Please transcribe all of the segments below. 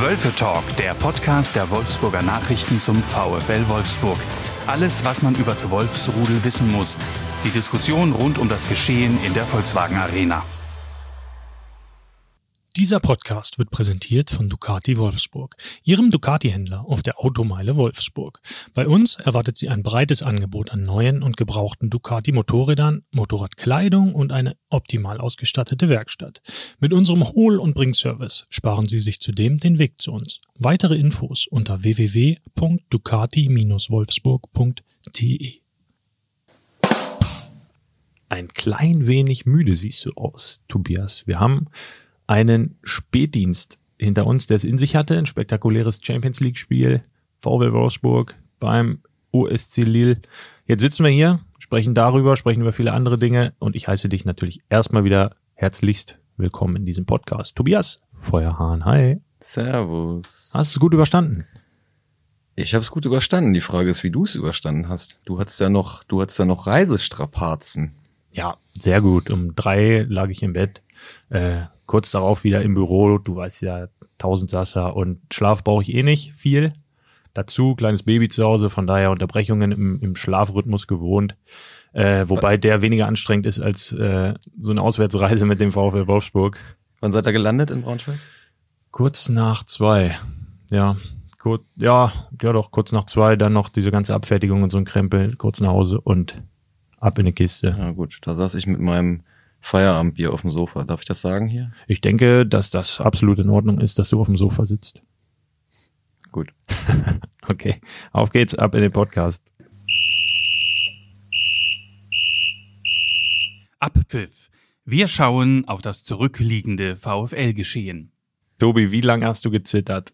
Wölfe Talk, der Podcast der Wolfsburger Nachrichten zum VfL Wolfsburg. Alles, was man über das Wolfsrudel wissen muss. Die Diskussion rund um das Geschehen in der Volkswagen Arena. Dieser Podcast wird präsentiert von Ducati Wolfsburg, Ihrem Ducati-Händler auf der Automeile Wolfsburg. Bei uns erwartet Sie ein breites Angebot an neuen und gebrauchten Ducati-Motorrädern, Motorradkleidung und eine optimal ausgestattete Werkstatt. Mit unserem Hohl- und Bringservice sparen Sie sich zudem den Weg zu uns. Weitere Infos unter www.ducati-wolfsburg.de Ein klein wenig müde siehst du aus, Tobias. Wir haben einen Spätdienst hinter uns, der es in sich hatte, ein spektakuläres Champions League Spiel, VW Wolfsburg beim OSC Lille. Jetzt sitzen wir hier, sprechen darüber, sprechen über viele andere Dinge und ich heiße dich natürlich erstmal wieder herzlichst willkommen in diesem Podcast. Tobias Feuerhahn, hi. Servus. Hast du es gut überstanden? Ich habe es gut überstanden. Die Frage ist, wie du es überstanden hast. Du hattest ja noch, du hattest ja noch Reisestrapazen. Ja, sehr gut. Um drei lag ich im Bett. Äh, kurz darauf wieder im Büro. Du weißt ja, Tausendsasser und Schlaf brauche ich eh nicht viel. Dazu kleines Baby zu Hause, von daher Unterbrechungen im, im Schlafrhythmus gewohnt. Äh, wobei der weniger anstrengend ist als äh, so eine Auswärtsreise mit dem VfL Wolfsburg. Wann seid ihr gelandet in Braunschweig? Kurz nach zwei. Ja, kurz, ja, ja doch, kurz nach zwei, dann noch diese ganze Abfertigung und so ein Krempel, kurz nach Hause und ab in die Kiste. Ja gut, da saß ich mit meinem Feierabendbier auf dem Sofa. Darf ich das sagen hier? Ich denke, dass das absolut in Ordnung ist, dass du auf dem Sofa sitzt. Gut. okay, auf geht's, ab in den Podcast. Abpfiff. Wir schauen auf das zurückliegende VfL-Geschehen. Tobi, wie lange hast du gezittert?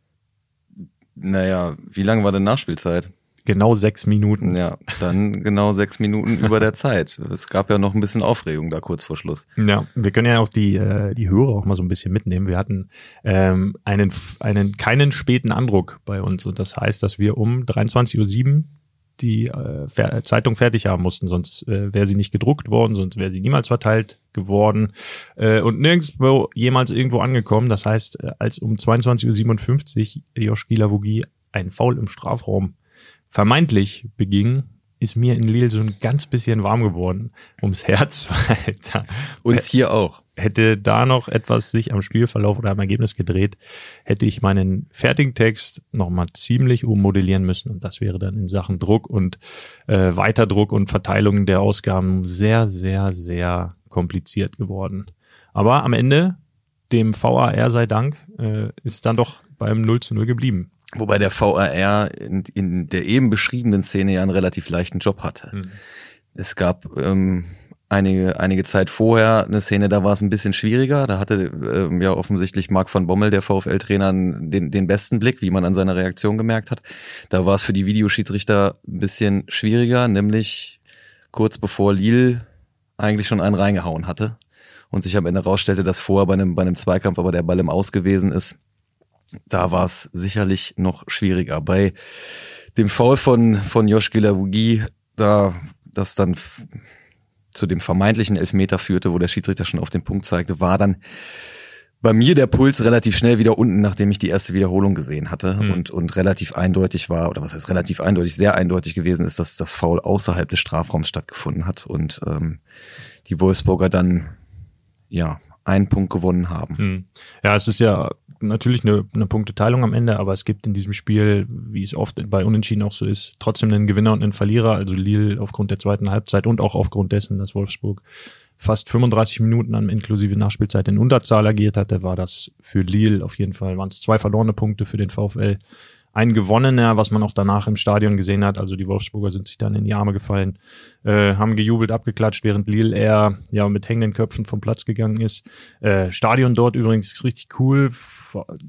Naja, wie lange war denn Nachspielzeit? Genau sechs Minuten. Ja, dann genau sechs Minuten über der Zeit. Es gab ja noch ein bisschen Aufregung da kurz vor Schluss. Ja, wir können ja auch die, äh, die Hörer auch mal so ein bisschen mitnehmen. Wir hatten ähm, einen, einen keinen späten Andruck bei uns und das heißt, dass wir um 23.07 Uhr die äh, Zeitung fertig haben mussten, sonst äh, wäre sie nicht gedruckt worden, sonst wäre sie niemals verteilt geworden äh, und nirgendwo jemals irgendwo angekommen. Das heißt, äh, als um 22.57 Uhr Josh Gilavogi ein Foul im Strafraum vermeintlich beging, ist mir in Lille so ein ganz bisschen warm geworden ums Herz. Weil da Uns hier auch. hätte da noch etwas sich am Spielverlauf oder am Ergebnis gedreht, hätte ich meinen fertigen Text nochmal ziemlich ummodellieren müssen. Und das wäre dann in Sachen Druck und äh, Weiterdruck und Verteilung der Ausgaben sehr, sehr, sehr kompliziert geworden. Aber am Ende, dem VAR sei Dank, äh, ist dann doch beim 0 zu 0 geblieben. Wobei der VAR in, in der eben beschriebenen Szene ja einen relativ leichten Job hatte. Mhm. Es gab ähm, einige, einige Zeit vorher eine Szene, da war es ein bisschen schwieriger. Da hatte ähm, ja offensichtlich Marc van Bommel, der VfL-Trainer, den, den besten Blick, wie man an seiner Reaktion gemerkt hat. Da war es für die Videoschiedsrichter ein bisschen schwieriger, nämlich kurz bevor Lille eigentlich schon einen reingehauen hatte und sich am Ende rausstellte, dass vorher bei einem, bei einem Zweikampf aber der Ball im Aus gewesen ist. Da war es sicherlich noch schwieriger. Bei dem Foul von, von Josh Gilavogi, da das dann zu dem vermeintlichen Elfmeter führte, wo der Schiedsrichter schon auf den Punkt zeigte, war dann bei mir der Puls relativ schnell wieder unten, nachdem ich die erste Wiederholung gesehen hatte Hm. und, und relativ eindeutig war, oder was heißt relativ eindeutig, sehr eindeutig gewesen ist, dass das Foul außerhalb des Strafraums stattgefunden hat und ähm, die Wolfsburger dann ja einen Punkt gewonnen haben. Hm. Ja, es ist ja natürlich eine, eine Punkteteilung am Ende, aber es gibt in diesem Spiel, wie es oft bei Unentschieden auch so ist, trotzdem einen Gewinner und einen Verlierer. Also Lille aufgrund der zweiten Halbzeit und auch aufgrund dessen, dass Wolfsburg fast 35 Minuten an inklusive Nachspielzeit in Unterzahl agiert hatte, war das für Lille auf jeden Fall, waren es zwei verlorene Punkte für den VfL. Ein gewonnener, was man auch danach im Stadion gesehen hat. Also die Wolfsburger sind sich dann in die Arme gefallen, äh, haben gejubelt, abgeklatscht, während Lille eher ja mit hängenden Köpfen vom Platz gegangen ist. Äh, Stadion dort übrigens ist richtig cool,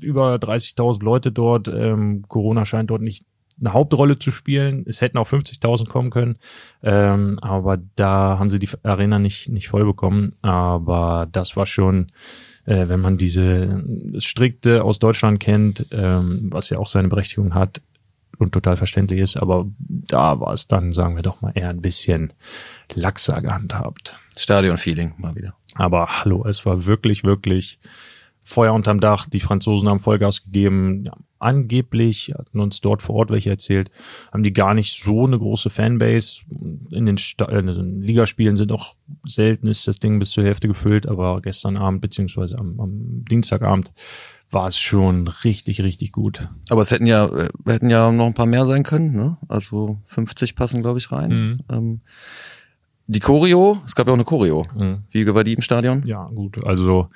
über 30.000 Leute dort. Ähm, Corona scheint dort nicht eine Hauptrolle zu spielen. Es hätten auch 50.000 kommen können, ähm, aber da haben sie die Arena nicht nicht voll bekommen. Aber das war schon, äh, wenn man diese das strikte aus Deutschland kennt, ähm, was ja auch seine Berechtigung hat und total verständlich ist, aber da war es dann, sagen wir doch mal, eher ein bisschen laxer gehandhabt. Stadion-Feeling mal wieder. Aber hallo, es war wirklich, wirklich Feuer unterm Dach, die Franzosen haben Vollgas gegeben. Ja, angeblich, hatten uns dort vor Ort welche erzählt, haben die gar nicht so eine große Fanbase. In den, Sta in den Ligaspielen sind auch selten ist das Ding bis zur Hälfte gefüllt, aber gestern Abend beziehungsweise am, am Dienstagabend war es schon richtig, richtig gut. Aber es hätten ja, äh, hätten ja noch ein paar mehr sein können, ne? Also 50 passen, glaube ich, rein. Mhm. Ähm, die Choreo, es gab ja auch eine Choreo. Mhm. Wie war die im Stadion? Ja, gut. Also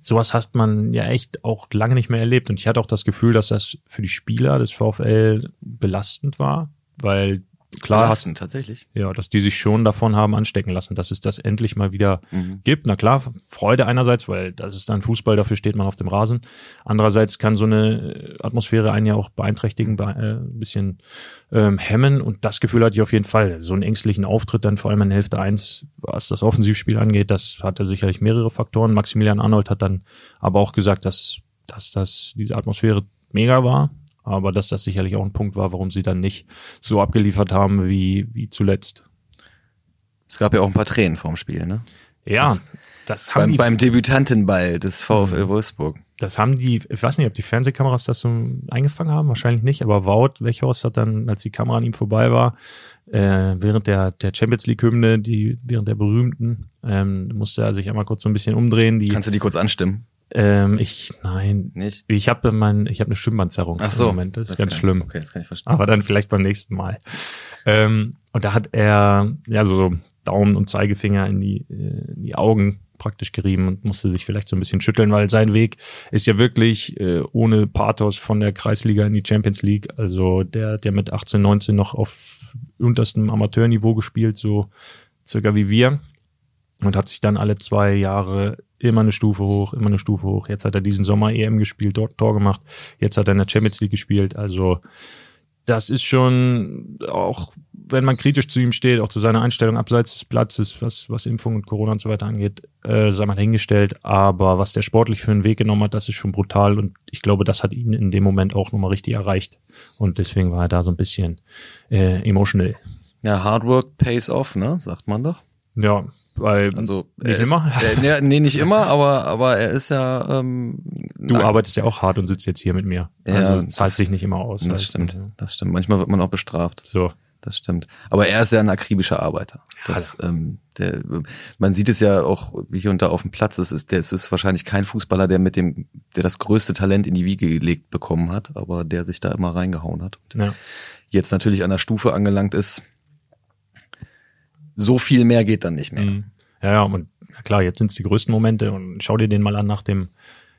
sowas hat man ja echt auch lange nicht mehr erlebt. Und ich hatte auch das Gefühl, dass das für die Spieler des VfL belastend war, weil klar Belastend, hat, tatsächlich. Ja, dass die sich schon davon haben anstecken lassen, dass es das endlich mal wieder mhm. gibt. Na klar, Freude einerseits, weil das ist dann Fußball, dafür steht man auf dem Rasen. Andererseits kann so eine Atmosphäre einen ja auch beeinträchtigen, äh, ein bisschen ähm, hemmen. Und das Gefühl hatte ich auf jeden Fall. So einen ängstlichen Auftritt dann vor allem in Hälfte eins, was das Offensivspiel angeht, das hatte sicherlich mehrere Faktoren. Maximilian Arnold hat dann aber auch gesagt, dass, dass das diese Atmosphäre mega war aber dass das sicherlich auch ein Punkt war, warum sie dann nicht so abgeliefert haben wie, wie zuletzt. Es gab ja auch ein paar Tränen vorm Spiel, ne? Ja, das, das haben beim, die, beim Debütantenball des VfL mhm. Wolfsburg. Das haben die, ich weiß nicht, ob die Fernsehkameras das so eingefangen haben, wahrscheinlich nicht, aber Wout Wechhorst hat dann, als die Kamera an ihm vorbei war, äh, während der, der Champions League-Hymne, die, während der berühmten, ähm, musste er sich einmal kurz so ein bisschen umdrehen. Die, Kannst du die kurz anstimmen? Ähm, ich, nein. Nicht? Ich habe mein, ich habe eine Stimmbandzerrung Ach so, im Moment. Das, das ist ganz schlimm. okay, das kann ich verstehen. Aber dann vielleicht beim nächsten Mal. Ähm, und da hat er, ja, so Daumen und Zeigefinger in die, äh, in die Augen praktisch gerieben und musste sich vielleicht so ein bisschen schütteln, weil sein Weg ist ja wirklich äh, ohne Pathos von der Kreisliga in die Champions League. Also der, der mit 18, 19 noch auf unterstem Amateurniveau gespielt, so circa wie wir. Und hat sich dann alle zwei Jahre immer eine Stufe hoch, immer eine Stufe hoch. Jetzt hat er diesen Sommer EM gespielt, dort Tor gemacht. Jetzt hat er in der Champions League gespielt. Also das ist schon auch, wenn man kritisch zu ihm steht, auch zu seiner Einstellung abseits des Platzes, was, was Impfung und Corona und so weiter angeht, äh, sei mal hingestellt. Aber was der sportlich für einen Weg genommen hat, das ist schon brutal. Und ich glaube, das hat ihn in dem Moment auch nochmal richtig erreicht. Und deswegen war er da so ein bisschen äh, emotional. Ja, Hard Work pays off, ne? Sagt man doch. Ja, weil also nicht immer. Ist, äh, nee, nicht immer, aber aber er ist ja. Ähm, du nein. arbeitest ja auch hart und sitzt jetzt hier mit mir. Also ja, zahlt sich nicht immer aus. Das stimmt. Ja. Das stimmt. Manchmal wird man auch bestraft. So. Das stimmt. Aber er ist ja ein akribischer Arbeiter. Das, ja. ähm, der, man sieht es ja auch hier und da auf dem Platz. Es ist, der, es ist wahrscheinlich kein Fußballer, der mit dem, der das größte Talent in die Wiege gelegt bekommen hat, aber der sich da immer reingehauen hat. Ja. Jetzt natürlich an der Stufe angelangt ist, so viel mehr geht dann nicht mehr. Mhm. Ja, ja, und klar, jetzt sind es die größten Momente und schau dir den mal an nach dem,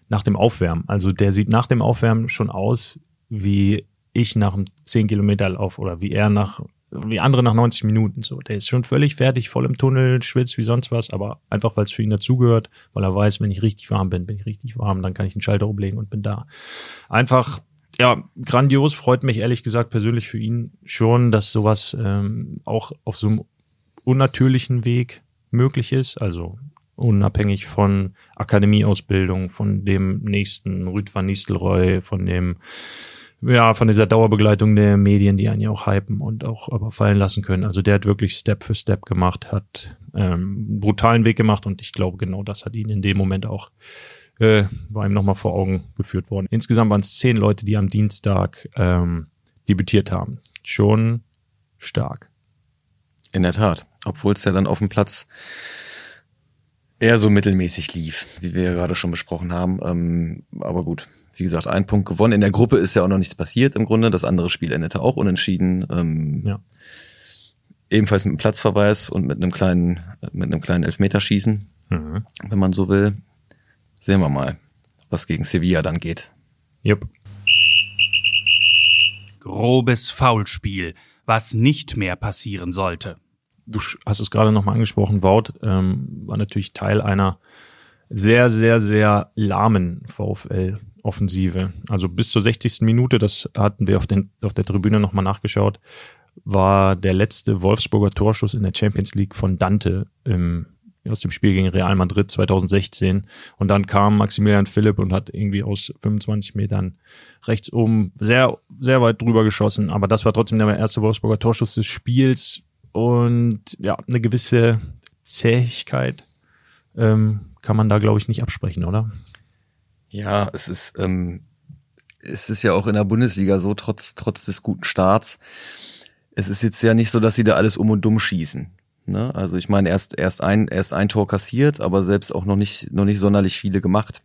nach dem Aufwärmen. Also der sieht nach dem Aufwärmen schon aus, wie ich nach einem 10 Kilometer Lauf oder wie er nach, wie andere nach 90 Minuten. So, der ist schon völlig fertig, voll im Tunnel, schwitzt wie sonst was, aber einfach, weil es für ihn dazugehört, weil er weiß, wenn ich richtig warm bin, bin ich richtig warm, dann kann ich den Schalter umlegen und bin da. Einfach ja, grandios, freut mich ehrlich gesagt persönlich für ihn schon, dass sowas ähm, auch auf so einem unnatürlichen Weg möglich ist, also unabhängig von Akademieausbildung, von dem nächsten Rüd van Nistelrooy, von dem ja, von dieser Dauerbegleitung der Medien, die einen ja auch hypen und auch aber fallen lassen können. Also der hat wirklich Step für Step gemacht, hat ähm, brutalen Weg gemacht und ich glaube, genau das hat ihn in dem Moment auch äh, war ihm nochmal vor Augen geführt worden. Insgesamt waren es zehn Leute, die am Dienstag ähm, debütiert haben. Schon stark. In der Tat. Obwohl es ja dann auf dem Platz eher so mittelmäßig lief, wie wir ja gerade schon besprochen haben. Ähm, aber gut, wie gesagt, ein Punkt gewonnen. In der Gruppe ist ja auch noch nichts passiert im Grunde. Das andere Spiel endete auch unentschieden. Ähm, ja. Ebenfalls mit einem Platzverweis und mit einem kleinen, mit einem kleinen Elfmeterschießen, mhm. wenn man so will. Sehen wir mal, was gegen Sevilla dann geht. Jupp. Grobes Foulspiel was nicht mehr passieren sollte. Du hast es gerade nochmal angesprochen, Wout ähm, war natürlich Teil einer sehr, sehr, sehr lahmen VfL-Offensive. Also bis zur 60. Minute, das hatten wir auf, den, auf der Tribüne nochmal nachgeschaut, war der letzte Wolfsburger Torschuss in der Champions League von Dante im aus dem Spiel gegen Real Madrid 2016. Und dann kam Maximilian Philipp und hat irgendwie aus 25 Metern rechts oben sehr, sehr weit drüber geschossen. Aber das war trotzdem der erste Wolfsburger Torschuss des Spiels. Und ja, eine gewisse Zähigkeit ähm, kann man da, glaube ich, nicht absprechen, oder? Ja, es ist, ähm, es ist ja auch in der Bundesliga so, trotz, trotz des guten Starts. Es ist jetzt ja nicht so, dass sie da alles um und dumm schießen. Ne? Also ich meine, erst, erst ein, erst ein Tor kassiert, aber selbst auch noch nicht, noch nicht sonderlich viele gemacht.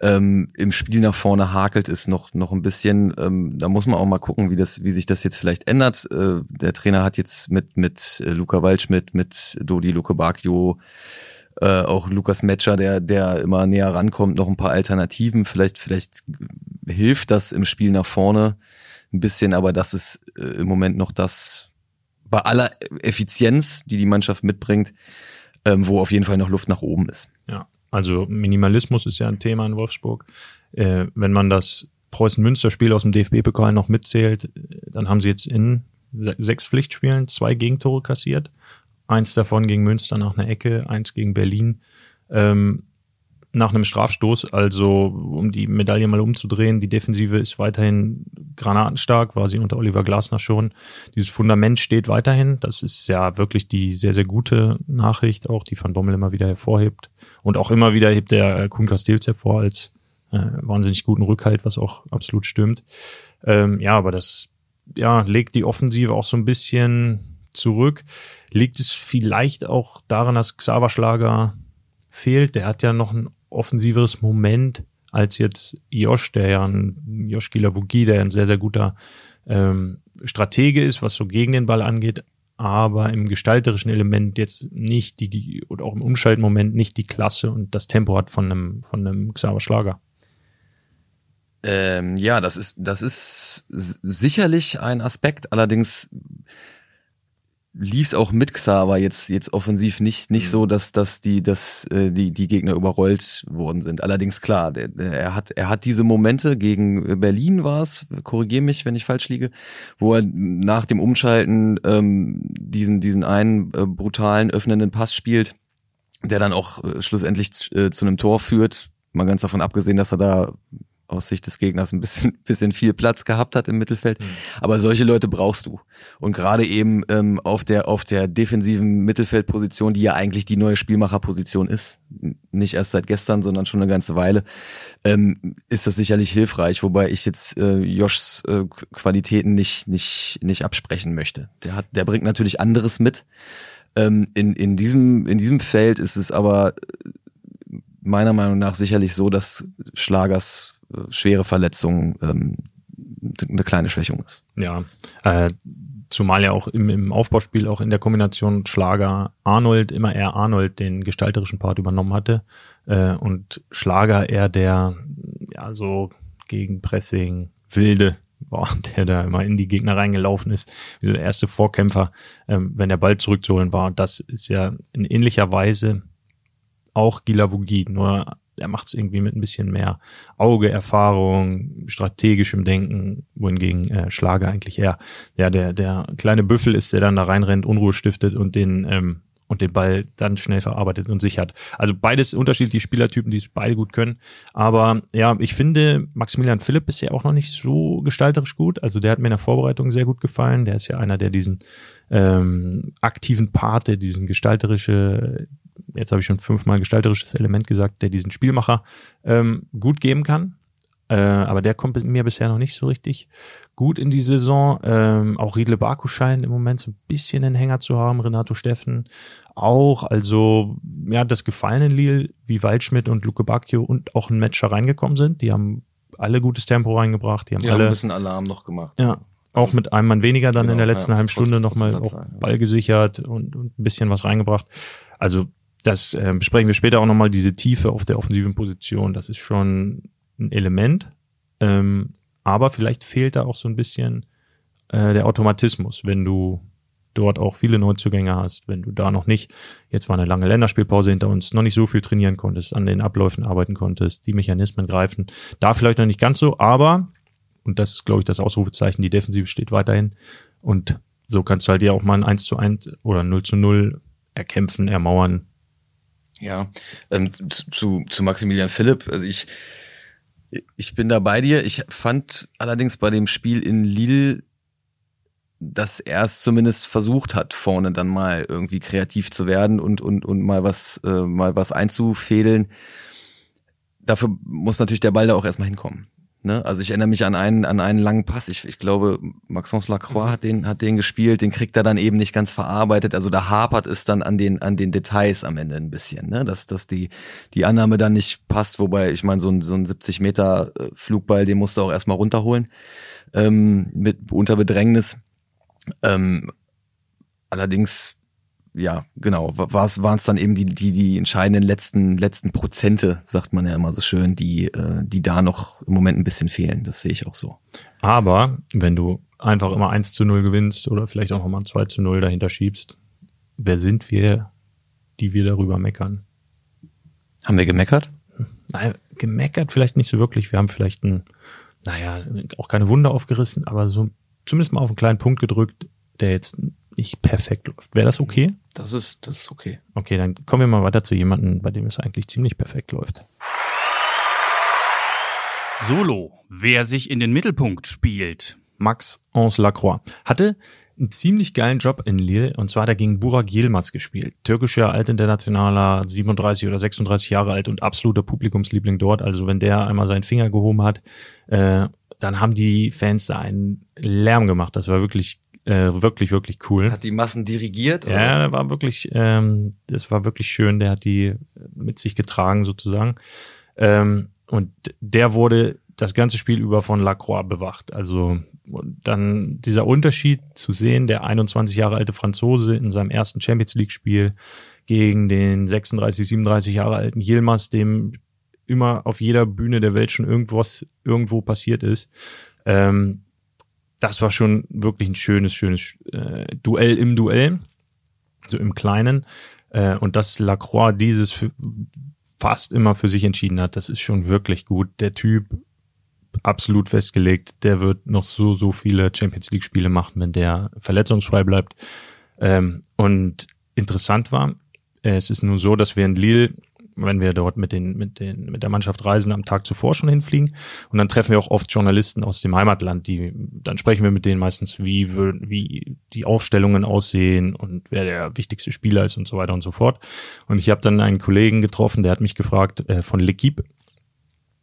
Ähm, Im Spiel nach vorne hakelt es noch, noch ein bisschen. Ähm, da muss man auch mal gucken, wie das, wie sich das jetzt vielleicht ändert. Äh, der Trainer hat jetzt mit, mit äh, Luca Waldschmidt, mit Dodi Luke Bacchio, äh, auch Lukas Metscher, der, der immer näher rankommt, noch ein paar Alternativen. Vielleicht, vielleicht hilft das im Spiel nach vorne ein bisschen, aber das ist äh, im Moment noch das, bei aller Effizienz, die die Mannschaft mitbringt, ähm, wo auf jeden Fall noch Luft nach oben ist. Ja, also Minimalismus ist ja ein Thema in Wolfsburg. Äh, wenn man das Preußen-Münster-Spiel aus dem DFB-Pokal noch mitzählt, dann haben sie jetzt in sechs Pflichtspielen zwei Gegentore kassiert. Eins davon gegen Münster nach einer Ecke, eins gegen Berlin. Ähm, nach einem Strafstoß, also um die Medaille mal umzudrehen, die Defensive ist weiterhin granatenstark, war sie unter Oliver Glasner schon. Dieses Fundament steht weiterhin. Das ist ja wirklich die sehr, sehr gute Nachricht, auch die Van Bommel immer wieder hervorhebt. Und auch immer wieder hebt der Kuhn Castells hervor als äh, wahnsinnig guten Rückhalt, was auch absolut stimmt. Ähm, ja, aber das ja, legt die Offensive auch so ein bisschen zurück. Liegt es vielleicht auch daran, dass Xaver Schlager fehlt? Der hat ja noch ein offensiveres Moment als jetzt Josh, der ja ein Josh Gilavugi, der ein sehr, sehr guter ähm, Stratege ist, was so gegen den Ball angeht, aber im gestalterischen Element jetzt nicht die, die oder auch im Umschaltmoment nicht die Klasse und das Tempo hat von einem, von einem Xaver Schlager. Ähm, ja, das ist, das ist sicherlich ein Aspekt. Allerdings lief es auch mit Xaver jetzt jetzt offensiv nicht nicht mhm. so, dass dass die dass äh, die die Gegner überrollt worden sind. Allerdings klar, der, der, er hat er hat diese Momente gegen Berlin war es, korrigier mich, wenn ich falsch liege, wo er nach dem Umschalten ähm, diesen diesen einen äh, brutalen öffnenden Pass spielt, der dann auch äh, schlussendlich äh, zu einem Tor führt. Mal ganz davon abgesehen, dass er da aus Sicht des Gegners ein bisschen, bisschen viel Platz gehabt hat im Mittelfeld. Mhm. Aber solche Leute brauchst du. Und gerade eben ähm, auf der auf der defensiven Mittelfeldposition, die ja eigentlich die neue Spielmacherposition ist, nicht erst seit gestern, sondern schon eine ganze Weile, ähm, ist das sicherlich hilfreich. Wobei ich jetzt äh, Joshs äh, Qualitäten nicht nicht nicht absprechen möchte. Der hat, der bringt natürlich anderes mit. Ähm, in in diesem in diesem Feld ist es aber meiner Meinung nach sicherlich so, dass Schlagers schwere Verletzung ähm, eine kleine Schwächung ist. Ja, äh, zumal ja auch im, im Aufbauspiel auch in der Kombination Schlager Arnold immer eher Arnold den gestalterischen Part übernommen hatte äh, und Schlager eher der ja so gegen Pressing wilde war, der da immer in die Gegner reingelaufen ist, wie so der erste Vorkämpfer, ähm, wenn der Ball zurückzuholen war. Das ist ja in ähnlicher Weise auch Gilavugi, nur er macht es irgendwie mit ein bisschen mehr Auge, Erfahrung, strategischem Denken, wohingegen äh, Schlager eigentlich eher ja der der kleine Büffel ist, der dann da reinrennt, Unruhe stiftet und den ähm, und den Ball dann schnell verarbeitet und sichert. Also beides unterschiedliche Spielertypen, die es beide gut können. Aber ja, ich finde, Maximilian Philipp ist ja auch noch nicht so gestalterisch gut. Also der hat mir in der Vorbereitung sehr gut gefallen. Der ist ja einer, der diesen ähm, aktiven Part, der diesen gestalterische jetzt habe ich schon fünfmal gestalterisches Element gesagt, der diesen Spielmacher ähm, gut geben kann. Äh, aber der kommt mir bisher noch nicht so richtig gut in die Saison. Ähm, auch Riedle Baku scheint im Moment so ein bisschen den Hänger zu haben, Renato Steffen auch. Also, ja, das gefallene Lille, wie Waldschmidt und Luke Bacchio und auch ein Matcher reingekommen sind. Die haben alle gutes Tempo reingebracht. Die haben die alle haben ein bisschen Alarm noch gemacht. Ja, auch mit einem Mann weniger dann genau, in der letzten ja, halben Stunde nochmal auch Ball gesichert und, und ein bisschen was reingebracht. Also das äh, besprechen wir später auch nochmal, diese Tiefe auf der offensiven Position. Das ist schon ein Element. Ähm, aber vielleicht fehlt da auch so ein bisschen äh, der Automatismus, wenn du dort auch viele Neuzugänge hast, wenn du da noch nicht, jetzt war eine lange Länderspielpause hinter uns, noch nicht so viel trainieren konntest, an den Abläufen arbeiten konntest, die Mechanismen greifen. Da vielleicht noch nicht ganz so, aber, und das ist, glaube ich, das Ausrufezeichen, die Defensive steht weiterhin. Und so kannst du halt ja auch mal ein 1 zu 1 oder 0 zu 0 erkämpfen, ermauern, ja, ähm, zu, zu Maximilian Philipp, also ich, ich bin da bei dir. Ich fand allerdings bei dem Spiel in Lille, dass er es zumindest versucht hat, vorne dann mal irgendwie kreativ zu werden und, und, und mal was, äh, mal was einzufädeln. dafür muss natürlich der Ball da auch erstmal hinkommen. Ne? Also ich erinnere mich an einen, an einen langen Pass. Ich, ich glaube, Maxence Lacroix hat den, hat den gespielt, den kriegt er dann eben nicht ganz verarbeitet. Also da hapert es dann an den, an den Details am Ende ein bisschen, ne? Dass, dass die, die Annahme dann nicht passt, wobei, ich meine, so ein, so ein 70 Meter äh, Flugball, den musst du auch erstmal runterholen. Ähm, mit unter Bedrängnis. Ähm, allerdings ja, genau, waren es dann eben die, die, die entscheidenden letzten, letzten Prozente, sagt man ja immer so schön, die, äh, die da noch im Moment ein bisschen fehlen. Das sehe ich auch so. Aber wenn du einfach immer 1 zu 0 gewinnst oder vielleicht auch nochmal 2 zu 0 dahinter schiebst, wer sind wir, die wir darüber meckern? Haben wir gemeckert? Naja, gemeckert vielleicht nicht so wirklich. Wir haben vielleicht ein, naja, auch keine Wunder aufgerissen, aber so zumindest mal auf einen kleinen Punkt gedrückt, der jetzt nicht perfekt läuft. Wäre das okay? Das ist, das ist okay. Okay, dann kommen wir mal weiter zu jemandem, bei dem es eigentlich ziemlich perfekt läuft. Solo, wer sich in den Mittelpunkt spielt. Max Ons Lacroix hatte einen ziemlich geilen Job in Lille und zwar hat er gegen Burak Yilmaz gespielt. Türkischer Altinternationaler, 37 oder 36 Jahre alt und absoluter Publikumsliebling dort. Also wenn der einmal seinen Finger gehoben hat, äh, dann haben die Fans da einen Lärm gemacht. Das war wirklich äh, wirklich, wirklich cool. Hat die Massen dirigiert? Oder? Ja, war wirklich, ähm, das war wirklich schön. Der hat die mit sich getragen sozusagen. Ähm, und der wurde das ganze Spiel über von Lacroix bewacht. Also dann dieser Unterschied zu sehen, der 21 Jahre alte Franzose in seinem ersten Champions League Spiel gegen den 36, 37 Jahre alten Yilmaz, dem immer auf jeder Bühne der Welt schon irgendwas irgendwo passiert ist. Ähm, das war schon wirklich ein schönes, schönes äh, Duell im Duell, so im Kleinen. Äh, und dass Lacroix dieses für, fast immer für sich entschieden hat, das ist schon wirklich gut. Der Typ absolut festgelegt, der wird noch so, so viele Champions League Spiele machen, wenn der verletzungsfrei bleibt. Ähm, und interessant war, äh, es ist nun so, dass wir in Lille wenn wir dort mit den, mit den, mit der Mannschaft reisen, am Tag zuvor schon hinfliegen. Und dann treffen wir auch oft Journalisten aus dem Heimatland, die, dann sprechen wir mit denen meistens, wie, wie die Aufstellungen aussehen und wer der wichtigste Spieler ist und so weiter und so fort. Und ich habe dann einen Kollegen getroffen, der hat mich gefragt, äh, von L'Equipe,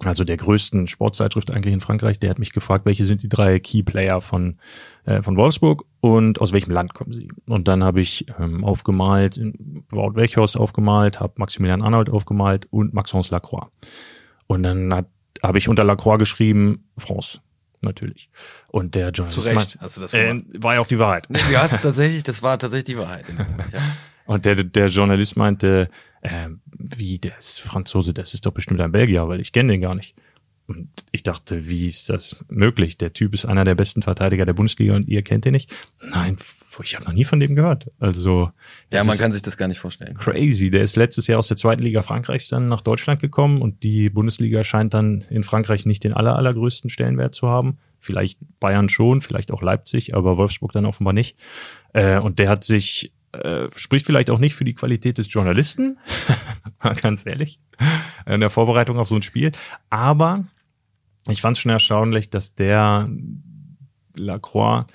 also der größten Sportzeitschrift eigentlich in Frankreich, der hat mich gefragt, welche sind die drei Key Player von, äh, von Wolfsburg und aus welchem Land kommen sie. Und dann habe ich ähm, aufgemalt, Wout Weghorst aufgemalt, habe Maximilian Arnold aufgemalt und Maxence Lacroix. Und dann habe ich unter Lacroix geschrieben, France natürlich. Und der Journalist Zu Recht, hast du das äh, war ja auch die Wahrheit. Nee, du hast tatsächlich, das war tatsächlich die Wahrheit. Ja. Und der, der Journalist meinte, äh, wie, der ist Franzose, das ist doch bestimmt ein Belgier, weil ich kenne den gar nicht. Und ich dachte, wie ist das möglich? Der Typ ist einer der besten Verteidiger der Bundesliga und ihr kennt ihn nicht? Nein, ich habe noch nie von dem gehört. Also ja, man kann sich das gar nicht vorstellen. Crazy. Der ist letztes Jahr aus der zweiten Liga Frankreichs dann nach Deutschland gekommen und die Bundesliga scheint dann in Frankreich nicht den aller, allergrößten Stellenwert zu haben. Vielleicht Bayern schon, vielleicht auch Leipzig, aber Wolfsburg dann offenbar nicht. Äh, und der hat sich äh, spricht vielleicht auch nicht für die Qualität des Journalisten, ganz ehrlich, in der Vorbereitung auf so ein Spiel. Aber ich fand es schon erstaunlich, dass der Lacroix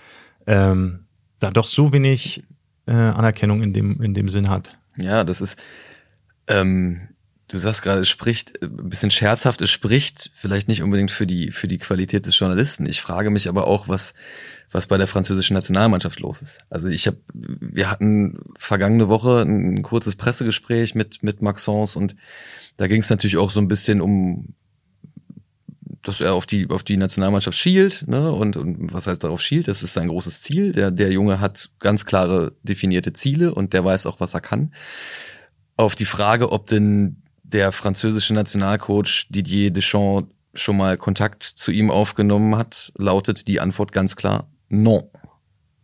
ähm, da doch so wenig äh, Anerkennung in dem, in dem Sinn hat. Ja, das ist, ähm, du sagst gerade, es spricht ein bisschen scherzhaft, es spricht vielleicht nicht unbedingt für die, für die Qualität des Journalisten. Ich frage mich aber auch, was, was bei der französischen Nationalmannschaft los ist. Also ich habe, wir hatten vergangene Woche ein kurzes Pressegespräch mit mit Maxence und da ging es natürlich auch so ein bisschen um, dass er auf die auf die Nationalmannschaft schielt, ne? Und, und was heißt darauf schielt? Das ist sein großes Ziel. Der der Junge hat ganz klare definierte Ziele und der weiß auch, was er kann. Auf die Frage, ob denn der französische Nationalcoach Didier Deschamps schon mal Kontakt zu ihm aufgenommen hat, lautet die Antwort ganz klar non.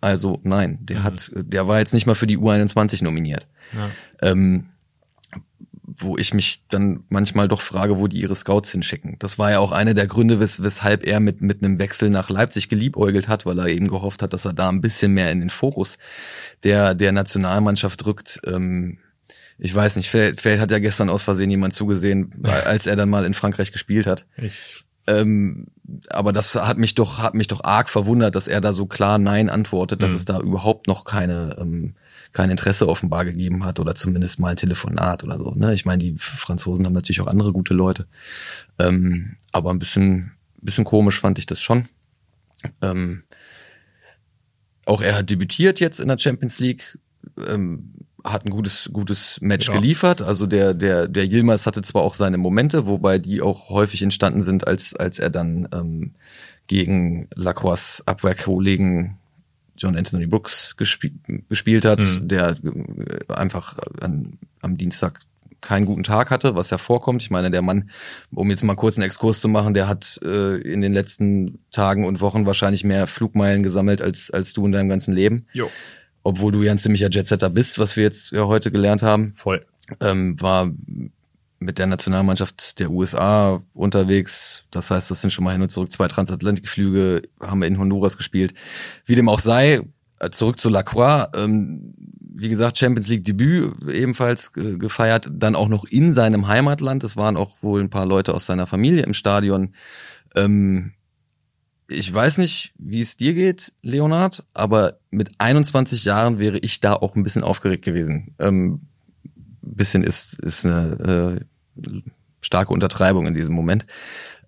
Also nein, der mhm. hat, der war jetzt nicht mal für die U21 nominiert. Ja. Ähm, wo ich mich dann manchmal doch frage, wo die ihre Scouts hinschicken. Das war ja auch einer der Gründe, wes weshalb er mit, mit einem Wechsel nach Leipzig geliebäugelt hat, weil er eben gehofft hat, dass er da ein bisschen mehr in den Fokus der, der Nationalmannschaft rückt. Ähm, ich weiß nicht, vielleicht, vielleicht hat ja gestern aus Versehen jemand zugesehen, als er dann mal in Frankreich gespielt hat. Ich ähm, aber das hat mich doch, hat mich doch arg verwundert, dass er da so klar Nein antwortet, dass mhm. es da überhaupt noch keine, ähm, kein Interesse offenbar gegeben hat oder zumindest mal ein Telefonat oder so. Ne? Ich meine, die Franzosen haben natürlich auch andere gute Leute. Ähm, aber ein bisschen, bisschen komisch fand ich das schon. Ähm, auch er hat debütiert jetzt in der Champions League, ähm, hat ein gutes, gutes Match ja. geliefert. Also der, der, der Yilmaz hatte zwar auch seine Momente, wobei die auch häufig entstanden sind, als, als er dann ähm, gegen Lacroix Abwehrkollegen John Anthony Brooks gespiel, gespielt hat, mhm. der äh, einfach an, am Dienstag keinen guten Tag hatte, was ja vorkommt. Ich meine, der Mann, um jetzt mal kurz einen Exkurs zu machen, der hat äh, in den letzten Tagen und Wochen wahrscheinlich mehr Flugmeilen gesammelt als, als du in deinem ganzen Leben. Jo. Obwohl du ja ein ziemlicher Jetsetter bist, was wir jetzt ja heute gelernt haben. Voll. Ähm, war mit der Nationalmannschaft der USA unterwegs. Das heißt, das sind schon mal hin und zurück zwei Transatlantikflüge, haben wir in Honduras gespielt. Wie dem auch sei, äh, zurück zu Lacroix. Ähm, wie gesagt, Champions League Debüt ebenfalls gefeiert, dann auch noch in seinem Heimatland. Es waren auch wohl ein paar Leute aus seiner Familie im Stadion. Ähm, ich weiß nicht, wie es dir geht, Leonard, aber mit 21 Jahren wäre ich da auch ein bisschen aufgeregt gewesen. Ähm, bisschen ist, ist eine äh, starke Untertreibung in diesem Moment.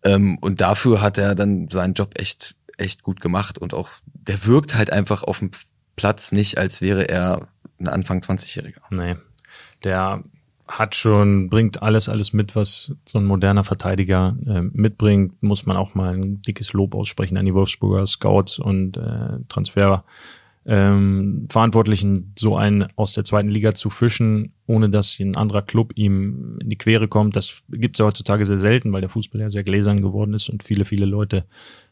Ähm, und dafür hat er dann seinen Job echt, echt gut gemacht und auch, der wirkt halt einfach auf dem Platz nicht, als wäre er ein Anfang 20-Jähriger. Nee. Der hat schon, bringt alles, alles mit, was so ein moderner Verteidiger äh, mitbringt. Muss man auch mal ein dickes Lob aussprechen an die Wolfsburger Scouts und äh, Transfer. Ähm, Verantwortlichen, so einen aus der zweiten Liga zu fischen, ohne dass ein anderer Club ihm in die Quere kommt. Das gibt es ja heutzutage sehr selten, weil der Fußball ja sehr gläsern geworden ist und viele, viele Leute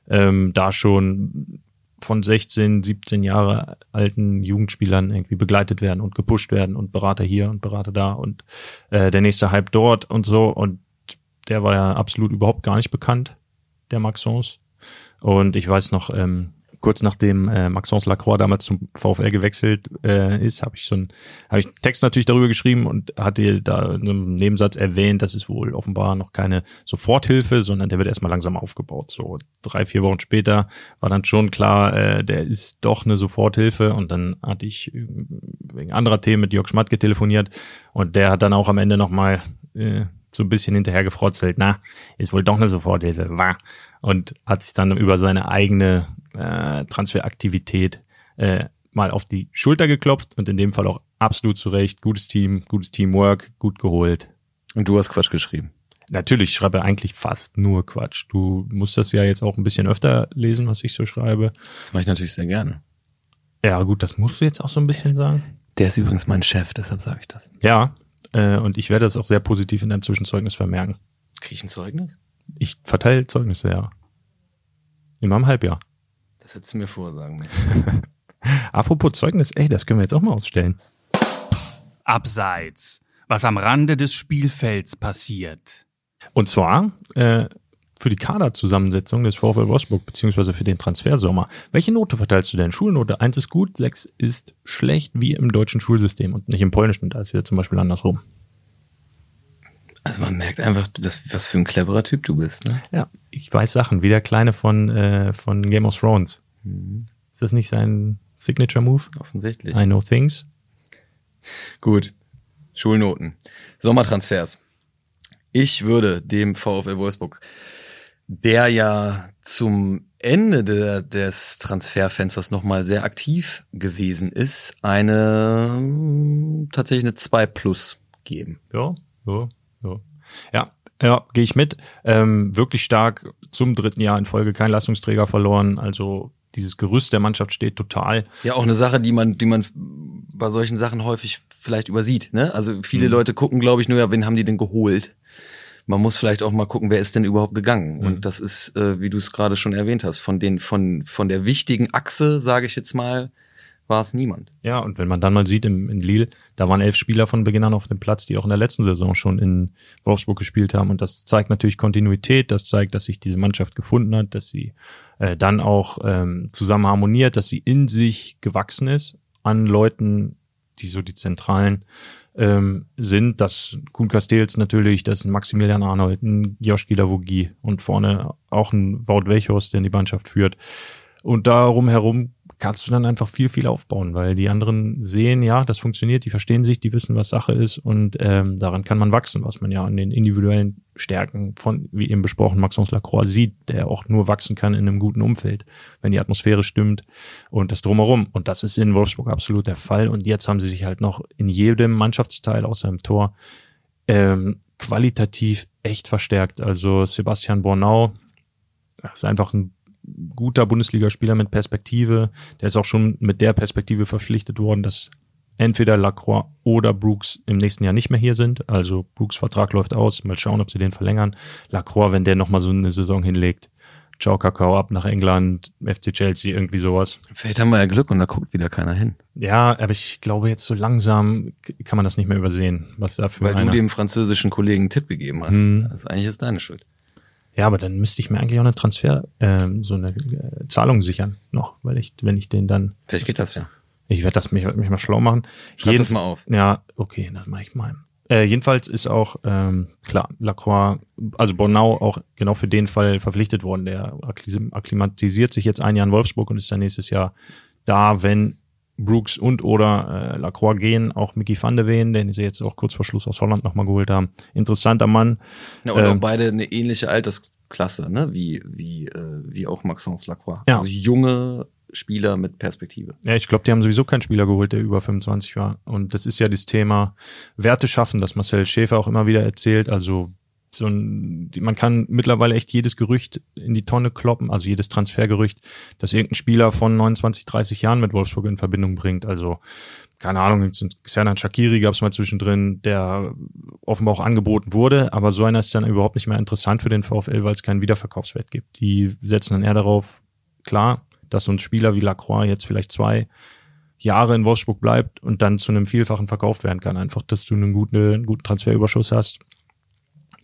ähm, da schon von 16, 17 Jahre alten Jugendspielern irgendwie begleitet werden und gepusht werden und Berater hier und Berater da und äh, der nächste Hype dort und so. Und der war ja absolut überhaupt gar nicht bekannt, der Maxence. Und ich weiß noch, ähm, kurz nachdem äh, Maxence Lacroix damals zum VfL gewechselt äh, ist, habe ich so ein, habe ich Text natürlich darüber geschrieben und hatte da in einem Nebensatz erwähnt, dass es wohl offenbar noch keine Soforthilfe, sondern der wird erstmal langsam aufgebaut. So drei, vier Wochen später war dann schon klar, äh, der ist doch eine Soforthilfe und dann hatte ich äh, wegen anderer Themen mit Jörg Schmatke telefoniert und der hat dann auch am Ende nochmal äh, so ein bisschen hinterher gefrotzelt, na, ist wohl doch eine Soforthilfe, war. Und hat sich dann über seine eigene äh, Transferaktivität äh, mal auf die Schulter geklopft und in dem Fall auch absolut zu Recht. Gutes Team, gutes Teamwork, gut geholt. Und du hast Quatsch geschrieben. Natürlich, ich schreibe eigentlich fast nur Quatsch. Du musst das ja jetzt auch ein bisschen öfter lesen, was ich so schreibe. Das mache ich natürlich sehr gerne. Ja, gut, das musst du jetzt auch so ein bisschen sagen. Der ist übrigens mein Chef, deshalb sage ich das. Ja, äh, und ich werde das auch sehr positiv in deinem Zwischenzeugnis vermerken. Krieg ich ein Zeugnis? Ich verteile Zeugnisse, ja. Immer im Halbjahr. Das hättest du mir vorsagen. Apropos Zeugnis, ey, das können wir jetzt auch mal ausstellen. Abseits. Was am Rande des Spielfelds passiert. Und zwar äh, für die Kaderzusammensetzung des VfL Wolfsburg beziehungsweise für den Transfersommer. Welche Note verteilst du denn? Schulnote 1 ist gut, 6 ist schlecht, wie im deutschen Schulsystem und nicht im polnischen, da ist ja zum Beispiel andersrum. Also man merkt einfach, dass, was für ein cleverer Typ du bist, ne? Ja, ich weiß Sachen, wie der Kleine von, äh, von Game of Thrones. Mhm. Ist das nicht sein Signature-Move? Offensichtlich. I know things. Gut. Schulnoten. Sommertransfers. Ich würde dem VfL Wolfsburg, der ja zum Ende de, des Transferfensters nochmal sehr aktiv gewesen ist, eine tatsächlich eine 2 plus geben. Ja, ja. Ja, ja, ja gehe ich mit. Ähm, wirklich stark zum dritten Jahr in Folge kein Leistungsträger verloren. Also dieses Gerüst der Mannschaft steht total. Ja, auch eine Sache, die man, die man bei solchen Sachen häufig vielleicht übersieht. Ne? Also viele mhm. Leute gucken, glaube ich, nur, ja, wen haben die denn geholt? Man muss vielleicht auch mal gucken, wer ist denn überhaupt gegangen? Mhm. Und das ist, äh, wie du es gerade schon erwähnt hast, von den, von, von der wichtigen Achse, sage ich jetzt mal, war es niemand. Ja, und wenn man dann mal sieht im, in Lille, da waren elf Spieler von Beginn an auf dem Platz, die auch in der letzten Saison schon in Wolfsburg gespielt haben. Und das zeigt natürlich Kontinuität, das zeigt, dass sich diese Mannschaft gefunden hat, dass sie äh, dann auch ähm, zusammen harmoniert, dass sie in sich gewachsen ist an Leuten, die so die zentralen ähm, sind. Das Kuhn Castells natürlich, das ist Maximilian Arnold, ein Joschki Lavogie und vorne auch ein Wout Welchhorst, der in die Mannschaft führt. Und darum herum kannst du dann einfach viel, viel aufbauen, weil die anderen sehen, ja, das funktioniert, die verstehen sich, die wissen, was Sache ist und ähm, daran kann man wachsen, was man ja an den individuellen Stärken von, wie eben besprochen, Maxence Lacroix sieht, der auch nur wachsen kann in einem guten Umfeld, wenn die Atmosphäre stimmt und das drumherum. Und das ist in Wolfsburg absolut der Fall. Und jetzt haben sie sich halt noch in jedem Mannschaftsteil außer im Tor ähm, qualitativ echt verstärkt. Also Sebastian Bornau ist einfach ein guter Bundesligaspieler mit Perspektive. Der ist auch schon mit der Perspektive verpflichtet worden, dass entweder Lacroix oder Brooks im nächsten Jahr nicht mehr hier sind. Also Brooks Vertrag läuft aus. Mal schauen, ob sie den verlängern. Lacroix, wenn der nochmal so eine Saison hinlegt. Ciao Kakao ab nach England, FC Chelsea, irgendwie sowas. Vielleicht haben wir ja Glück und da guckt wieder keiner hin. Ja, aber ich glaube jetzt so langsam kann man das nicht mehr übersehen, was da für Weil du dem französischen Kollegen einen Tipp gegeben hast. Hm. Das ist eigentlich ist deine Schuld. Ja, aber dann müsste ich mir eigentlich auch eine Transfer, ähm, so eine äh, Zahlung sichern noch, weil ich, wenn ich den dann, Vielleicht geht das ja. ich werde das mich, werd mich mal schlau machen. Schreib Jeden- das mal auf. Ja, okay, das mache ich mal. Äh, jedenfalls ist auch ähm, klar Lacroix, also Bornau auch genau für den Fall verpflichtet worden. Der akklim- akklimatisiert sich jetzt ein Jahr in Wolfsburg und ist dann nächstes Jahr da, wenn Brooks und oder äh, Lacroix gehen. Auch Mickey van de Ven, den sie jetzt auch kurz vor Schluss aus Holland nochmal geholt haben. Interessanter Mann. Ja, und Ähm, auch beide eine ähnliche Altersklasse, ne? Wie, wie, äh, wie auch Maxence Lacroix. Ja. Also junge Spieler mit Perspektive. Ja, ich glaube, die haben sowieso keinen Spieler geholt, der über 25 war. Und das ist ja das Thema Werte schaffen, das Marcel Schäfer auch immer wieder erzählt. Also so ein, man kann mittlerweile echt jedes Gerücht in die Tonne kloppen, also jedes Transfergerücht, dass irgendein Spieler von 29, 30 Jahren mit Wolfsburg in Verbindung bringt. Also keine Ahnung, Xernan Shakiri gab es mal zwischendrin, der offenbar auch angeboten wurde, aber so einer ist dann überhaupt nicht mehr interessant für den VfL, weil es keinen Wiederverkaufswert gibt. Die setzen dann eher darauf, klar, dass so ein Spieler wie Lacroix jetzt vielleicht zwei Jahre in Wolfsburg bleibt und dann zu einem Vielfachen verkauft werden kann. Einfach, dass du einen guten, einen guten Transferüberschuss hast.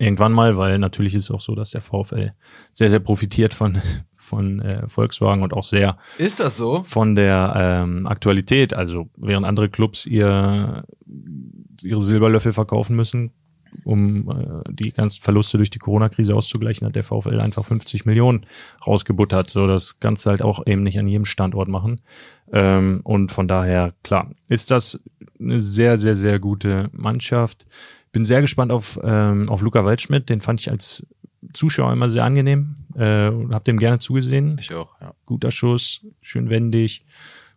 Irgendwann mal, weil natürlich ist es auch so, dass der VfL sehr, sehr profitiert von, von äh, Volkswagen und auch sehr Ist das so? von der ähm, Aktualität. Also während andere Clubs ihr, ihre Silberlöffel verkaufen müssen, um äh, die ganzen Verluste durch die Corona-Krise auszugleichen, hat der VfL einfach 50 Millionen rausgebuttert. So, das kannst du halt auch eben nicht an jedem Standort machen. Ähm, und von daher, klar, ist das eine sehr, sehr, sehr gute Mannschaft. Bin sehr gespannt auf, ähm, auf Luca Waldschmidt. Den fand ich als Zuschauer immer sehr angenehm. Äh, und hab dem gerne zugesehen Ich auch, ja. guter Schuss, schön wendig,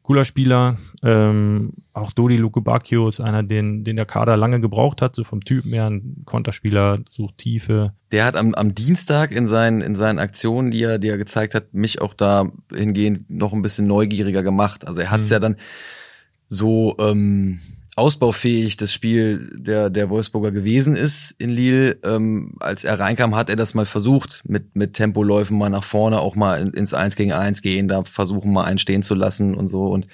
cooler Spieler. Ähm, auch Dodi Luke Bacchio ist einer, den, den der Kader lange gebraucht hat, so vom Typen her, ein Konterspieler, sucht Tiefe. Der hat am, am Dienstag in seinen, in seinen Aktionen, die er, die er gezeigt hat, mich auch da hingehend noch ein bisschen neugieriger gemacht. Also er hat es Mhm. ja dann so ähm, ausbaufähig das Spiel der, der Wolfsburger gewesen ist in Lille. Ähm, als er reinkam, hat er das mal versucht, mit, mit Tempoläufen mal nach vorne auch mal in, ins Eins gegen Eins gehen, da versuchen mal einen stehen zu lassen und so. Und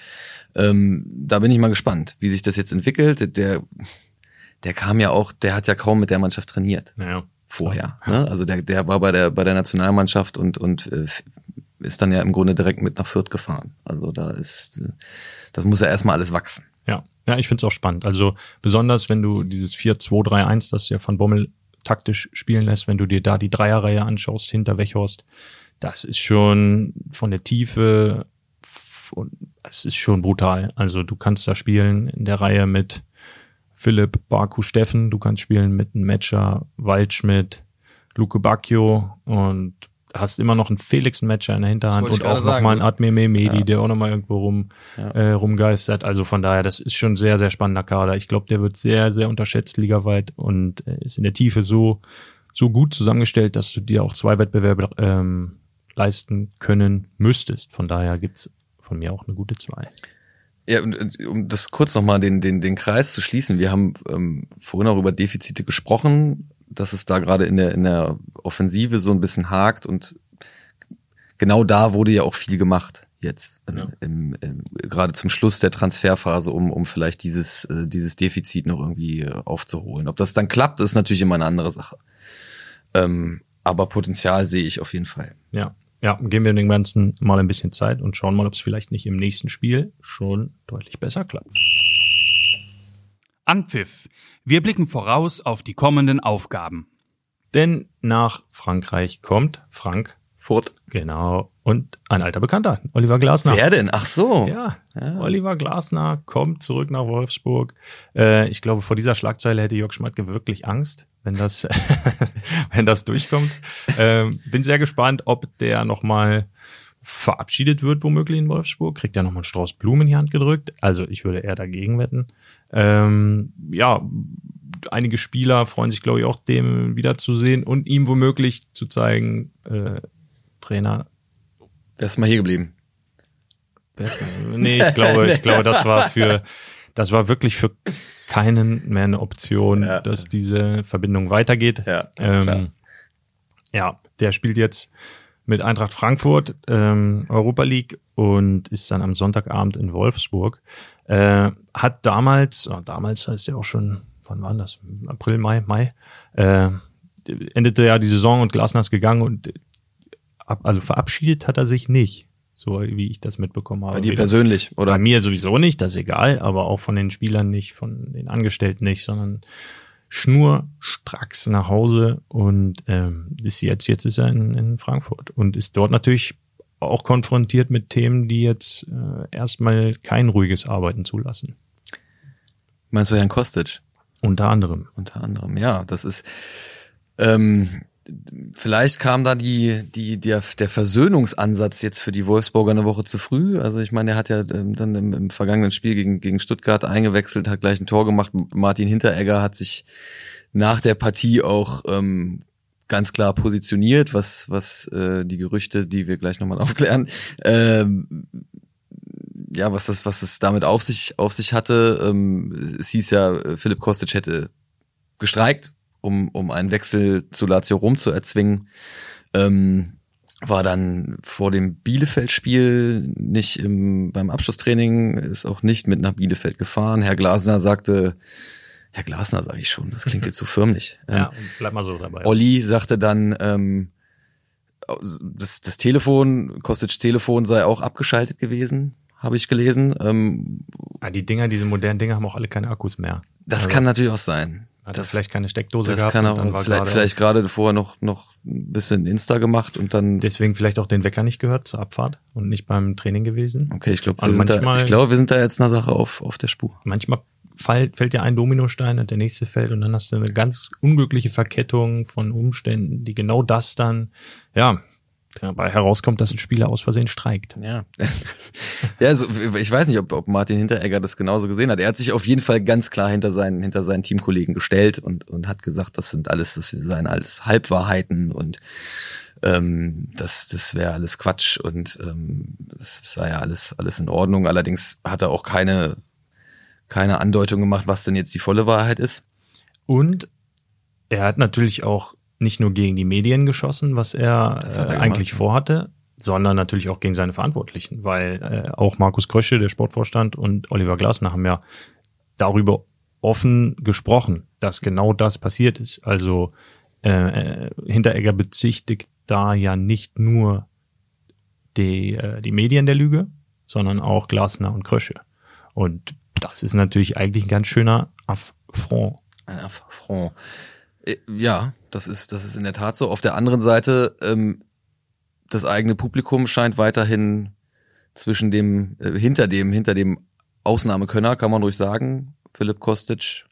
ähm, da bin ich mal gespannt, wie sich das jetzt entwickelt. Der, der kam ja auch, der hat ja kaum mit der Mannschaft trainiert Naja. vorher. Ne? Also der, der war bei der bei der Nationalmannschaft und und äh, ist dann ja im Grunde direkt mit nach Fürth gefahren. Also da ist das muss ja erstmal alles wachsen. Ja, ich finde es auch spannend. Also besonders, wenn du dieses 4-2-3-1, das ja von Bommel taktisch spielen lässt, wenn du dir da die Dreierreihe anschaust hinter Wechhorst, das ist schon von der Tiefe, es ist schon brutal. Also du kannst da spielen in der Reihe mit Philipp, Baku, Steffen, du kannst spielen mit einem Matcher, Waldschmidt, Luke Bacchio und hast immer noch einen Felix Matcher in der Hinterhand und auch nochmal einen Admir Mehmedi, Ja. der auch nochmal irgendwo rum, Ja. äh, rumgeistert. Also von daher, das ist schon ein sehr, sehr spannender Kader. Ich glaube, der wird sehr, sehr unterschätzt ligaweit und äh, ist in der Tiefe so, so gut zusammengestellt, dass du dir auch zwei Wettbewerbe ähm, leisten können müsstest. Von daher gibt's von mir auch eine gute zwei. Ja, und, und um das kurz nochmal den, den, den Kreis zu schließen, wir haben ähm, vorhin auch über Defizite gesprochen, dass es da gerade in der, in der Offensive so ein bisschen hakt und genau da wurde ja auch viel gemacht jetzt, ähm, Ja. im, im, gerade zum Schluss der Transferphase, um, um vielleicht dieses, äh, dieses Defizit noch irgendwie äh, aufzuholen. Ob das dann klappt, ist natürlich immer eine andere Sache. Ähm, aber Potenzial sehe ich auf jeden Fall. Ja. Ja, geben wir dem Ganzen mal ein bisschen Zeit und schauen mal, ob es vielleicht nicht im nächsten Spiel schon deutlich besser klappt. Anpfiff. Wir blicken voraus auf die kommenden Aufgaben. Denn nach Frankreich kommt Frank Furt. Genau. Und ein alter Bekannter, Oliver Glasner. Wer denn? Ach so. Ja, ja. Oliver Glasner kommt zurück nach Wolfsburg. Äh, ich glaube, vor dieser Schlagzeile hätte Jörg Schmatke wirklich Angst, wenn das, wenn das durchkommt. Ähm, bin sehr gespannt, ob der nochmal verabschiedet wird, womöglich in Wolfsburg. Kriegt er nochmal einen Strauß Blumen in die Hand gedrückt. Also ich würde eher dagegen wetten. Ähm, ja, einige Spieler freuen sich, glaube ich, auch dem wiederzusehen und ihm womöglich zu zeigen, äh, Trainer. Wer ist mal hier geblieben? Nee, ich glaube, ich glaube, das war für, das war wirklich für keinen mehr eine Option, ja. dass diese Verbindung weitergeht. Ja, ähm, ja, der spielt jetzt mit Eintracht Frankfurt ähm, Europa League und ist dann am Sonntagabend in Wolfsburg. Äh, hat damals, oh, damals heißt ja auch schon, wann war das? April, Mai, Mai. Äh, endete ja die Saison und Glasner ist gegangen und ab, also verabschiedet hat er sich nicht, so wie ich das mitbekommen habe. Bei dir persönlich, oder? Bei mir sowieso nicht, das ist egal, aber auch von den Spielern nicht, von den Angestellten nicht, sondern schnurstracks nach Hause und ähm, ist jetzt, jetzt ist er in, in Frankfurt und ist dort natürlich auch konfrontiert mit Themen, die jetzt äh, erstmal kein ruhiges Arbeiten zulassen. Meinst du Herrn Kostic? Unter anderem. Unter anderem, ja. Das ist ähm, vielleicht kam da die, die, der, der Versöhnungsansatz jetzt für die Wolfsburger eine Woche zu früh. Also ich meine, er hat ja ähm, dann im, im, vergangenen Spiel gegen, gegen Stuttgart eingewechselt, hat gleich ein Tor gemacht. Martin Hinteregger hat sich nach der Partie auch ähm, ganz klar positioniert, was, was äh, die Gerüchte, die wir gleich nochmal aufklären, ähm, ja, was das, was es damit auf sich, auf sich hatte. Ähm, es hieß ja, Philipp Kostic hätte gestreikt um, um einen Wechsel zu Lazio Rom zu erzwingen. Ähm, war dann vor dem Bielefeld-Spiel nicht im, beim Abschlusstraining, ist auch nicht mit nach Bielefeld gefahren. Herr Glasner sagte, Herr Glasner sage ich schon, das klingt jetzt so förmlich. ja, bleib mal so dabei. Olli sagte dann, ähm, das, das Telefon, Kostic Telefon sei auch abgeschaltet gewesen, habe ich gelesen. Ähm, ah, die Dinger, diese modernen Dinger haben auch alle keine Akkus mehr. Das also. kann natürlich auch sein. Hat das, vielleicht keine Steckdose das gehabt. Kann auch, vielleicht, vielleicht gerade vorher noch, noch ein bisschen Insta gemacht und dann. Deswegen vielleicht auch den Wecker nicht gehört zur Abfahrt und nicht beim Training gewesen. Okay, ich glaube, wir, also sind da, ich glaube, wir sind da jetzt einer Sache auf, auf der Spur. Manchmal fällt, fällt ja ein Dominostein und der nächste fällt und dann hast du eine ganz unglückliche Verkettung von Umständen, die genau das dann, ja, dabei herauskommt, dass ein Spieler aus Versehen streikt. Ja. ja, also ich weiß nicht, ob, ob Martin Hinteregger das genauso gesehen hat. Er hat sich auf jeden Fall ganz klar hinter seinen, hinter seinen Teamkollegen gestellt und, und hat gesagt, das sind alles, das seien alles Halbwahrheiten und ähm, das, das wäre alles Quatsch und ähm, das sei ja alles, alles in Ordnung. Allerdings hat er auch keine, keine Andeutung gemacht, was denn jetzt die volle Wahrheit ist. Und er hat natürlich auch nicht nur gegen die Medien geschossen, was er, äh, er eigentlich vorhatte, sondern natürlich auch gegen seine Verantwortlichen, weil äh, auch Markus Krösche, der Sportvorstand, und Oliver Glasner haben ja darüber offen gesprochen, dass genau das passiert ist. Also äh, äh Hinteregger bezichtigt da ja nicht nur die, äh, die Medien der Lüge, sondern auch Glasner und Krösche. Und das ist natürlich eigentlich ein ganz schöner Affront. Ein Affront. Äh, ja, das ist, das ist in der Tat so. Auf der anderen Seite, ähm, das eigene Publikum scheint weiterhin zwischen dem, äh, hinter dem, hinter dem Ausnahmekönner, kann man ruhig sagen, Philipp Kostic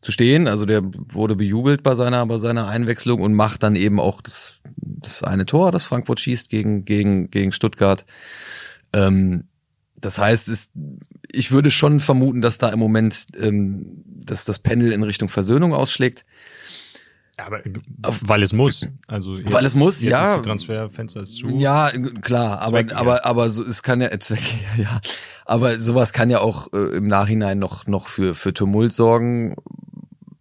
zu stehen. Also der wurde bejubelt bei seiner, bei seiner Einwechslung und macht dann eben auch das, das eine Tor, das Frankfurt schießt gegen, gegen, gegen Stuttgart. Ähm, das heißt, es, ich würde schon vermuten, dass da im Moment ähm, dass das Pendel in Richtung Versöhnung ausschlägt. Aber weil es muss. Also jetzt, weil es muss, ja. Transferfenster ist zu. Ja, klar, aber Zweck, aber ja. aber so es kann ja Zweck, ja, aber sowas kann ja auch äh, im Nachhinein noch noch für für Tumult sorgen.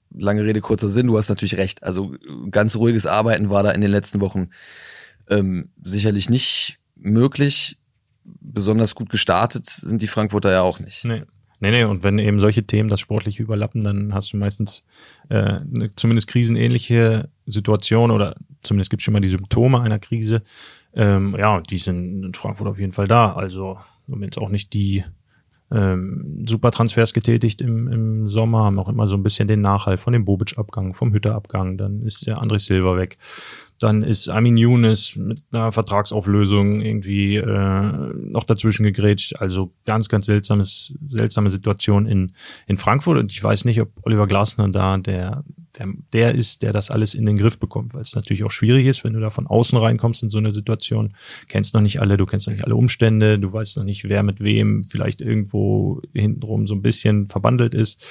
Lange Rede kurzer Sinn, du hast natürlich recht. Also ganz ruhiges Arbeiten war da in den letzten Wochen ähm, sicherlich nicht möglich. Besonders gut gestartet sind die Frankfurter ja auch nicht. Nee. Nee, nee, und wenn eben solche Themen das Sportliche überlappen, dann hast du meistens äh, eine zumindest krisenähnliche Situation oder zumindest gibt es schon mal die Symptome einer Krise. Ähm, ja, die sind in Frankfurt auf jeden Fall da. Also haben jetzt auch nicht die ähm, super Transfers getätigt im, im Sommer, haben auch immer so ein bisschen den Nachhalt von dem Bobic-Abgang, vom Hütter-Abgang, dann ist der André Silva weg. Dann ist Armin Younes mit einer Vertragsauflösung irgendwie äh, noch dazwischen gegrätscht. Also ganz, ganz seltsames, seltsame Situation in, in Frankfurt. Und ich weiß nicht, ob Oliver Glasner da der, der, der ist, der das alles in den Griff bekommt, weil es natürlich auch schwierig ist, wenn du da von außen reinkommst in so eine Situation. Kennst noch nicht alle, du kennst noch nicht alle Umstände, du weißt noch nicht, wer mit wem vielleicht irgendwo hintenrum so ein bisschen verbandelt ist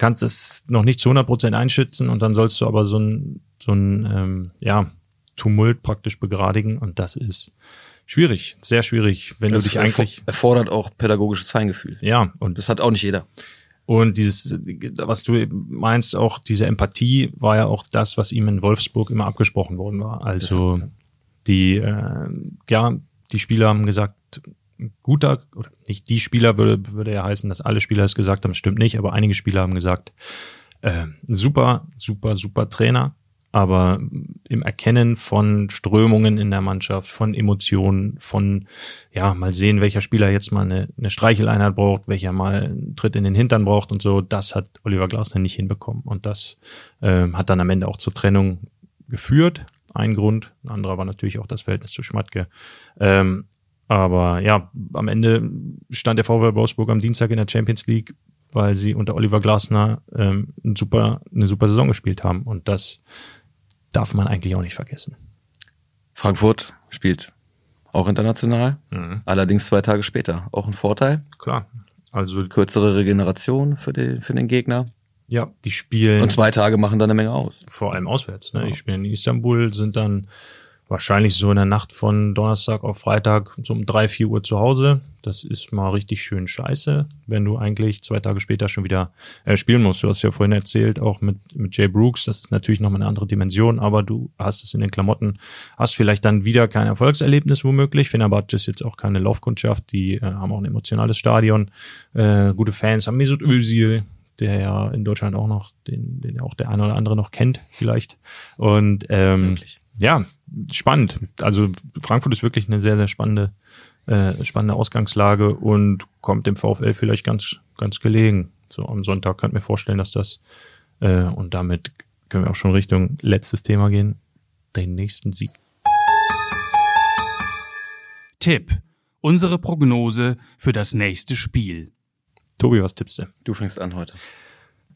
kannst es noch nicht zu 100 Prozent einschätzen und dann sollst du aber so ein, so ein ähm, ja, Tumult praktisch begradigen und das ist schwierig, sehr schwierig, wenn das du dich eigentlich erfordert auch pädagogisches Feingefühl. Ja, und das hat auch nicht jeder. Und dieses, was du meinst, auch diese Empathie war ja auch das, was ihm in Wolfsburg immer abgesprochen worden war. Also die, äh, ja, die Spieler haben gesagt, guter, oder nicht die Spieler würde, würde ja heißen, dass alle Spieler es gesagt haben, stimmt nicht, aber einige Spieler haben gesagt, äh, super, super, super Trainer, aber im Erkennen von Strömungen in der Mannschaft, von Emotionen, von, ja, mal sehen, welcher Spieler jetzt mal eine, eine Streicheleinheit braucht, welcher mal einen Tritt in den Hintern braucht und so, das hat Oliver Glasner nicht hinbekommen. Und das äh, hat dann am Ende auch zur Trennung geführt. Ein Grund, ein anderer war natürlich auch das Verhältnis zu Schmatke. Ähm, aber ja, am Ende stand der VW Wolfsburg am Dienstag in der Champions League, weil sie unter Oliver Glasner ähm, ein super, eine super Saison gespielt haben. Und das darf man eigentlich auch nicht vergessen. Frankfurt spielt auch international, mhm. allerdings zwei Tage später. Auch ein Vorteil. Klar. Also kürzere Regeneration für den, für den Gegner. Ja, die spielen. Und zwei Tage machen dann eine Menge aus. Vor allem auswärts. Ne? Ja. Die spielen in Istanbul, sind dann wahrscheinlich so in der Nacht von Donnerstag auf Freitag so um drei, vier Uhr zu Hause. Das ist mal richtig schön scheiße, wenn du eigentlich zwei Tage später schon wieder äh, spielen musst. Du hast ja vorhin erzählt, auch mit, mit Jay Brooks, das ist natürlich nochmal eine andere Dimension, aber du hast es in den Klamotten, hast vielleicht dann wieder kein Erfolgserlebnis womöglich. Fenerbahce ist jetzt auch keine Laufkundschaft, die äh, haben auch ein emotionales Stadion, äh, gute Fans, haben Mesut Özil, der ja in Deutschland auch noch, den, den auch der eine oder andere noch kennt, vielleicht. Und ähm, ja, spannend. Also Frankfurt ist wirklich eine sehr, sehr spannende, äh, spannende Ausgangslage und kommt dem VfL vielleicht ganz, ganz gelegen. So am Sonntag könnte mir vorstellen, dass das äh, und damit können wir auch schon Richtung letztes Thema gehen, den nächsten Sieg. Tipp. Unsere Prognose für das nächste Spiel. Tobi, was tippst du? Du fängst an heute.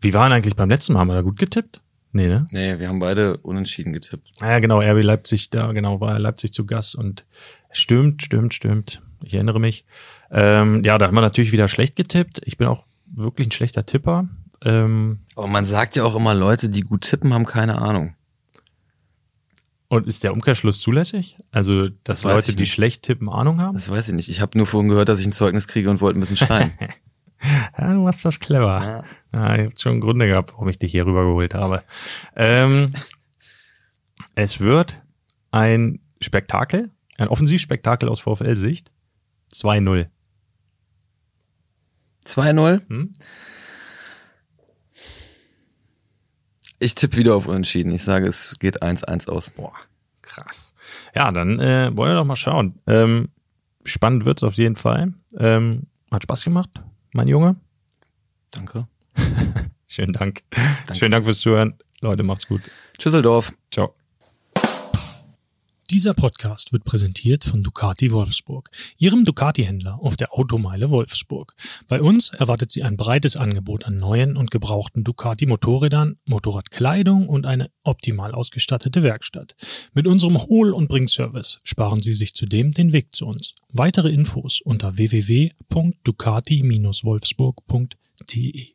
Wie waren eigentlich beim letzten Mal? Haben wir da gut getippt? Nee, ne? Nee, wir haben beide unentschieden getippt. Ah, ja, genau, RB Leipzig, da genau war Leipzig zu Gast und stimmt, stimmt, stimmt. Ich erinnere mich. Ähm, ja, da haben wir natürlich wieder schlecht getippt. Ich bin auch wirklich ein schlechter Tipper. Ähm, Aber man sagt ja auch immer, Leute, die gut tippen, haben keine Ahnung. Und ist der Umkehrschluss zulässig? Also, dass das Leute, die schlecht tippen, Ahnung haben? Das weiß ich nicht. Ich habe nur vorhin gehört, dass ich ein Zeugnis kriege und wollte ein bisschen schreien. ja, du machst das clever. Ja. Ja, ich habe schon Gründe gehabt, warum ich dich hier rübergeholt habe. Ähm, es wird ein Spektakel, ein Offensivspektakel aus VfL-Sicht. 2-0. 2-0? Hm? Ich tippe wieder auf Unentschieden. Ich sage, es geht 1-1 aus. Boah, krass. Ja, dann äh, wollen wir doch mal schauen. Ähm, spannend wird's auf jeden Fall. Ähm, hat Spaß gemacht, mein Junge. Danke. Schönen Dank. Danke. Schönen Dank fürs Zuhören. Leute, macht's gut. Tschüsseldorf. Ciao. Dieser Podcast wird präsentiert von Ducati Wolfsburg, Ihrem Ducati-Händler auf der Automeile Wolfsburg. Bei uns erwartet Sie ein breites Angebot an neuen und gebrauchten Ducati-Motorrädern, Motorradkleidung und eine optimal ausgestattete Werkstatt. Mit unserem Hohl- und Bringservice sparen Sie sich zudem den Weg zu uns. Weitere Infos unter www.ducati-wolfsburg.de